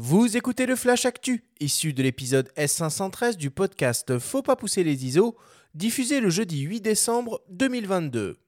Vous écoutez le Flash Actu, issu de l'épisode S513 du podcast Faut pas pousser les ISO, diffusé le jeudi 8 décembre 2022.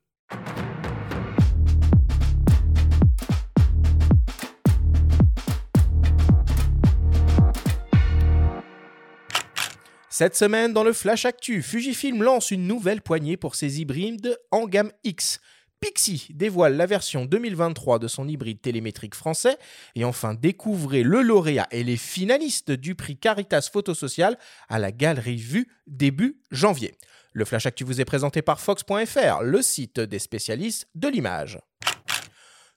Cette semaine, dans le Flash Actu, Fujifilm lance une nouvelle poignée pour ses hybrides en gamme X. Pixie dévoile la version 2023 de son hybride télémétrique français. Et enfin, découvrez le lauréat et les finalistes du prix Caritas Photo Social à la Galerie Vue début janvier. Le Flash Actu vous est présenté par Fox.fr, le site des spécialistes de l'image.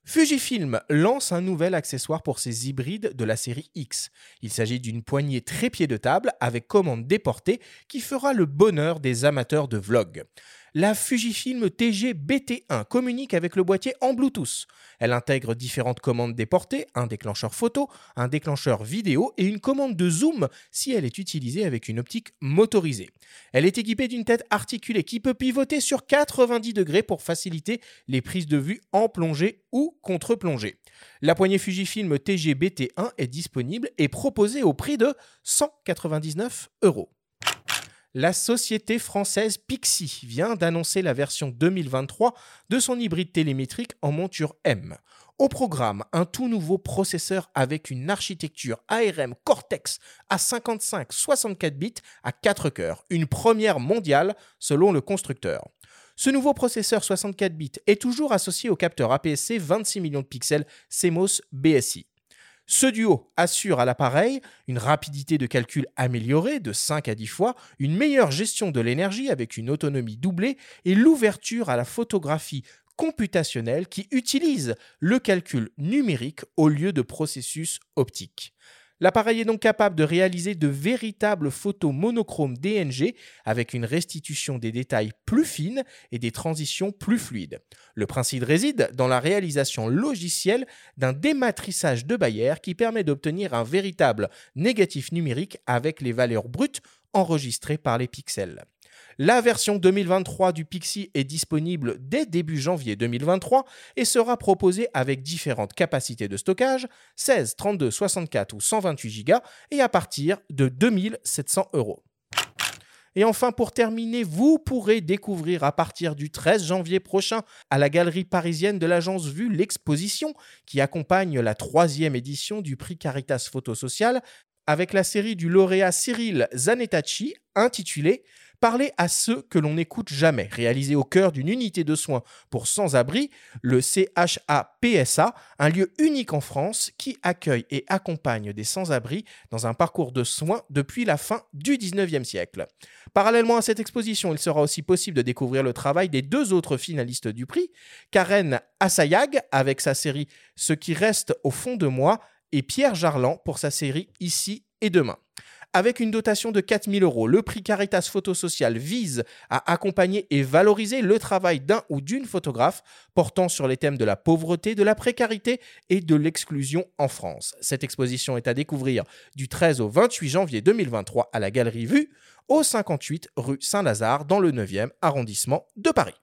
Fujifilm lance un nouvel accessoire pour ses hybrides de la série X. Il s'agit d'une poignée trépied de table avec commande déportée qui fera le bonheur des amateurs de vlog la Fujifilm TG BT1 communique avec le boîtier en Bluetooth. Elle intègre différentes commandes déportées, un déclencheur photo, un déclencheur vidéo et une commande de zoom si elle est utilisée avec une optique motorisée. Elle est équipée d'une tête articulée qui peut pivoter sur 90 degrés pour faciliter les prises de vue en plongée ou contre-plongée. La poignée Fujifilm TG BT1 est disponible et proposée au prix de 199 euros. La société française Pixie vient d'annoncer la version 2023 de son hybride télémétrique en monture M. Au programme, un tout nouveau processeur avec une architecture ARM Cortex à 55-64 bits à 4 cœurs, une première mondiale selon le constructeur. Ce nouveau processeur 64 bits est toujours associé au capteur APS-C 26 millions de pixels CMOS BSI. Ce duo assure à l'appareil une rapidité de calcul améliorée de 5 à 10 fois, une meilleure gestion de l'énergie avec une autonomie doublée et l'ouverture à la photographie computationnelle qui utilise le calcul numérique au lieu de processus optiques. L'appareil est donc capable de réaliser de véritables photos monochromes DNG avec une restitution des détails plus fine et des transitions plus fluides. Le principe réside dans la réalisation logicielle d'un dématrissage de Bayer qui permet d'obtenir un véritable négatif numérique avec les valeurs brutes enregistrées par les pixels. La version 2023 du Pixie est disponible dès début janvier 2023 et sera proposée avec différentes capacités de stockage, 16, 32, 64 ou 128 Go et à partir de 2700 euros. Et enfin, pour terminer, vous pourrez découvrir à partir du 13 janvier prochain à la galerie parisienne de l'agence Vue l'exposition qui accompagne la troisième édition du prix Caritas Photo Social avec la série du lauréat Cyril Zanettacci intitulée Parler à ceux que l'on n'écoute jamais, réalisé au cœur d'une unité de soins pour sans-abri, le CHAPSA, un lieu unique en France qui accueille et accompagne des sans-abri dans un parcours de soins depuis la fin du 19e siècle. Parallèlement à cette exposition, il sera aussi possible de découvrir le travail des deux autres finalistes du prix, Karen Assayag avec sa série Ce qui reste au fond de moi et Pierre Jarlan pour sa série Ici et demain. Avec une dotation de 4000 euros, le prix Caritas Photo Social vise à accompagner et valoriser le travail d'un ou d'une photographe portant sur les thèmes de la pauvreté, de la précarité et de l'exclusion en France. Cette exposition est à découvrir du 13 au 28 janvier 2023 à la Galerie Vue, au 58 rue Saint-Lazare, dans le 9e arrondissement de Paris.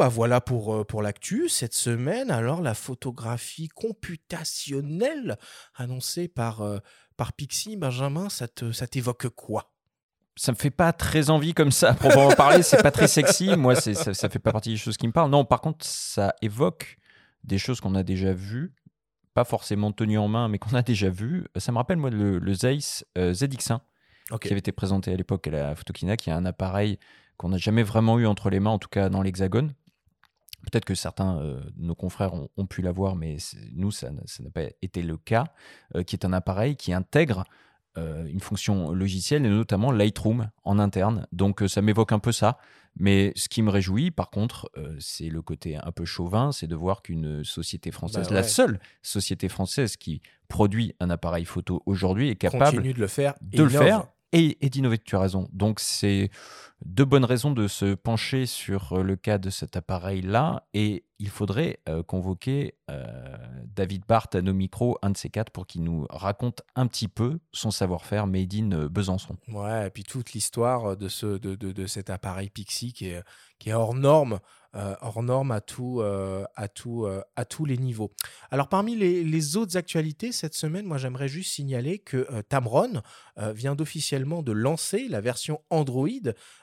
Bah voilà pour, euh, pour l'actu cette semaine. Alors, la photographie computationnelle annoncée par, euh, par Pixie, Benjamin, ça t'évoque quoi? Ça me fait pas très envie comme ça, pour en parler. C'est pas très sexy. Moi, ça, ça fait pas partie des choses qui me parlent. Non, par contre, ça évoque des choses qu'on a déjà vues, pas forcément tenues en main, mais qu'on a déjà vues. Ça me rappelle, moi, le, Zeiss euh, ZX1, qui avait été présenté à l'époque à la Photokina, qui est un appareil qu'on n'a jamais vraiment eu entre les mains, en tout cas dans l'Hexagone. Peut-être que certains euh, de nos confrères ont, pu l'avoir, mais nous, ça n'a pas été le cas, euh, qui est un appareil qui intègre euh, une fonction logicielle, et notamment Lightroom en interne. Donc ça m'évoque un peu ça. Mais ce qui me réjouit, par contre, c'est le côté un peu chauvin, c'est de voir qu'une société française, bah la seule société française qui produit un appareil photo aujourd'hui, est capable de le faire, de le faire et, d'innover. Tu as raison. Donc, c'est deux bonnes raisons de se pencher sur euh, le cas de cet appareil-là. Et il faudrait euh, convoquer euh, David Barthes à nos micros, un de ces quatre, pour qu'il nous raconte un petit peu son savoir-faire made in Besançon. Ouais, et puis toute l'histoire de, ce, de, de, de cet appareil Pixie qui est, qui est hors norme. Hors à, tout, à, tout, à tous les niveaux. Alors parmi les, les autres actualités cette semaine, moi j'aimerais juste signaler que Tamron vient d'officiellement de lancer la version Android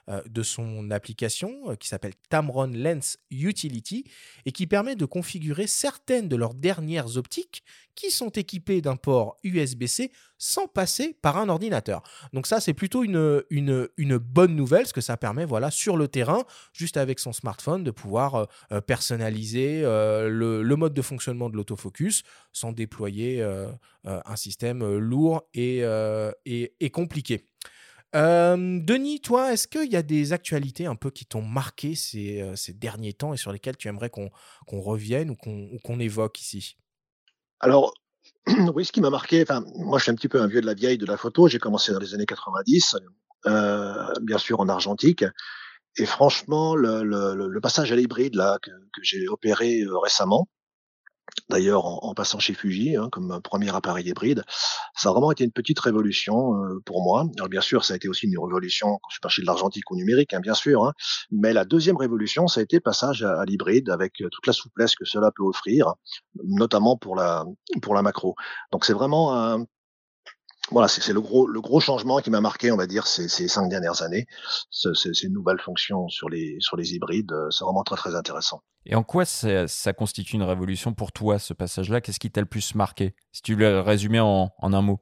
de son application qui s'appelle Tamron Lens Utility et qui permet de configurer certaines de leurs dernières optiques qui sont équipées d'un port USB-C sans passer par un ordinateur. Donc ça, c'est plutôt une, bonne nouvelle, parce que ça permet, voilà, sur le terrain, juste avec son smartphone, de pouvoir euh, euh, personnaliser euh, le, mode de fonctionnement de l'autofocus sans déployer un système lourd et, et compliqué. Denis, toi, est-ce qu'il y a des actualités un peu qui t'ont marqué ces, ces, derniers temps et sur lesquelles tu aimerais qu'on revienne ou qu'on évoque ici? Alors, oui, ce qui m'a marqué, moi je suis un petit peu un vieux de la vieille de la photo, j'ai commencé dans les années 90, euh, bien sûr en argentique, et franchement, le, passage à l'hybride que, j'ai opéré euh, récemment, D'ailleurs, en, passant chez Fuji, hein, comme premier appareil hybride, ça a vraiment été une petite révolution euh, pour moi. Alors bien sûr, ça a été aussi une révolution quand je suis passé de l'argentique au numérique, hein, bien sûr. Hein. Mais la deuxième révolution, ça a été passage à, l'hybride avec euh, toute la souplesse que cela peut offrir, notamment pour la pour la macro. Donc c'est vraiment un, voilà, c'est le gros, le gros changement qui m'a marqué, on va dire, ces, ces cinq dernières années. Ces, ces nouvelles fonctions sur les, sur les hybrides, euh, c'est vraiment très, très intéressant. Et en quoi ça, ça constitue une révolution pour toi, ce passage-là? Qu'est-ce qui t'a le plus marqué? Si tu le résumais en, en un mot.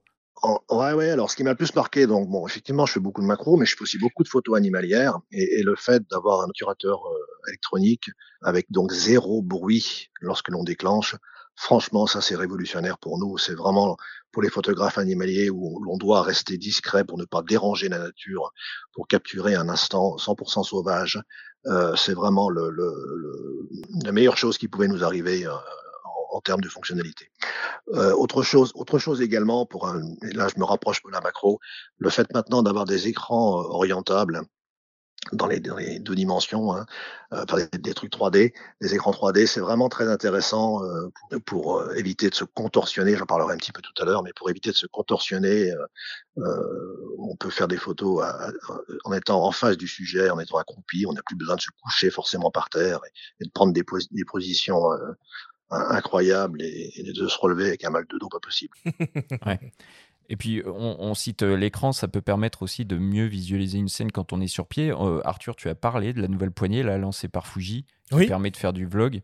ouais, ouais. Alors, ce qui m'a le plus marqué, donc, bon, effectivement, je fais beaucoup de macros, mais je fais aussi beaucoup de photos animalières. Et, et le fait d'avoir un obturateur euh, électronique avec donc zéro bruit lorsque l'on déclenche, Franchement, ça c'est révolutionnaire pour nous. C'est vraiment pour les photographes animaliers où l'on doit rester discret pour ne pas déranger la nature, pour capturer un instant 100% sauvage. Euh, c'est vraiment le, le, la meilleure chose qui pouvait nous arriver euh, en, termes de fonctionnalité. Euh, autre chose, autre chose également pour un, et là je me rapproche de la macro, le fait maintenant d'avoir des écrans euh, orientables dans les, deux dimensions, hein, euh, des, trucs 3D, des écrans 3D, c'est vraiment très intéressant euh, pour, euh, éviter de se contorsionner. J'en parlerai un petit peu tout à l'heure, mais pour éviter de se contorsionner, on peut faire des photos en étant en face du sujet, en étant accroupi. On n'a plus besoin de se coucher forcément par terre et, de prendre des, positions incroyables et, et, de se relever avec un mal de dos pas possible. ouais. Et puis, on, on cite euh, l'écran, ça peut permettre aussi de mieux visualiser une scène quand on est sur pied. Euh, Arthur, tu as parlé de la nouvelle poignée, là, lancée par Fuji, qui oui. permet de faire du vlog.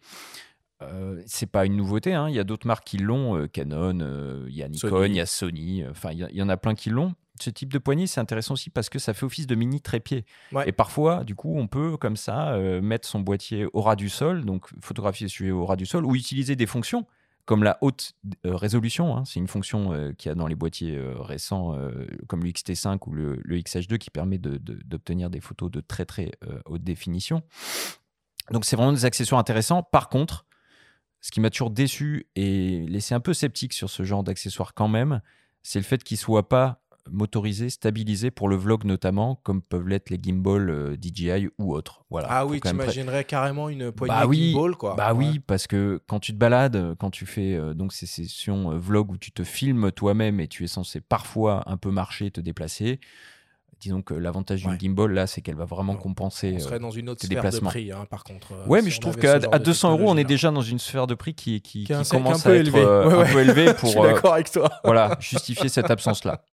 Euh, c'est pas une nouveauté, hein. il y a d'autres marques qui l'ont, euh, Canon, il y a Nikon, il y a Sony, enfin il y, y, en a plein qui l'ont. Ce type de poignée, c'est intéressant aussi parce que ça fait office de mini trépied. Ouais. Et parfois, du coup, on peut comme ça mettre son boîtier au ras du sol, donc photographier le sujet au ras du sol, ou utiliser des fonctions comme la haute euh, résolution, hein, c'est une fonction euh, qu'il y a dans les boîtiers euh, récents euh, comme le XT5 ou le, le XH2 qui permet d'obtenir de, de, des photos de très très haute définition. Donc c'est vraiment des accessoires intéressants. Par contre, ce qui m'a toujours déçu et laissé un peu sceptique sur ce genre d'accessoires quand même, c'est le fait qu'ils ne soient pas motorisé, stabilisé pour le vlog notamment, comme peuvent l'être les gimbal euh, DJI ou autres. Voilà. Ah oui, tu imaginerais carrément une poignée bah oui, gimbal, quoi. Bah ouais. oui, parce que quand tu te balades, quand tu fais euh, donc ces sessions euh, vlog où tu te filmes toi-même et tu es censé parfois un peu marcher, te déplacer, disons que l'avantage d'une ouais. gimbal là, c'est qu'elle va vraiment compenser. On serait dans une autre sphère de prix, hein, par contre. Ouais, si mais je trouve qu'à 200 euros, on est déjà dans une sphère de prix qui, qui, qui, qui commence à être élevé. Euh, ouais, un peu élevée pour. je suis d'accord avec toi. voilà, justifier cette absence là.